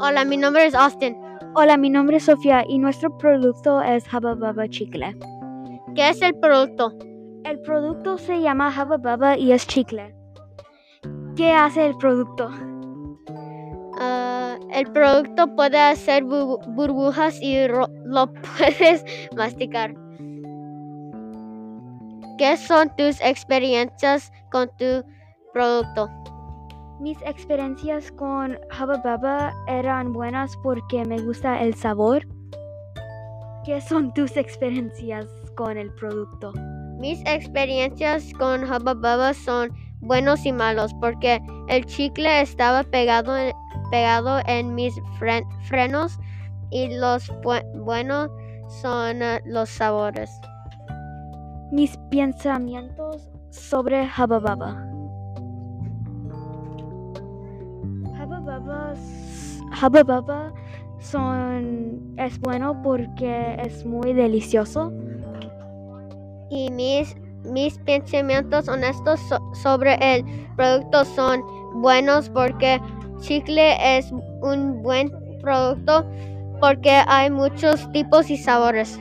Hola, mi nombre es Austin. Hola, mi nombre es Sofía y nuestro producto es Hubba Bubba Chicle. ¿Qué es el producto? El producto se llama Hubba Bubba y es chicle. ¿Qué hace el producto? Ah, el producto puede hacer bu- burbujas y lo puedes masticar. ¿Qué son tus experiencias con tu producto? Mis experiencias con Hubba Bubba eran buenas porque me gusta el sabor. ¿Qué son tus experiencias con el producto? Mis experiencias con Hubba Bubba son buenos y malos porque el chicle estaba pegado en, pegado en mis fren- frenos y los bue- buenos son ah, los sabores. Mis pensamientos sobre Hubba Son, es bueno porque es muy delicioso. Y mis, mis pensamientos honestos so- sobre el producto son buenos porque chicle es un buen producto porque hay muchos tipos y sabores.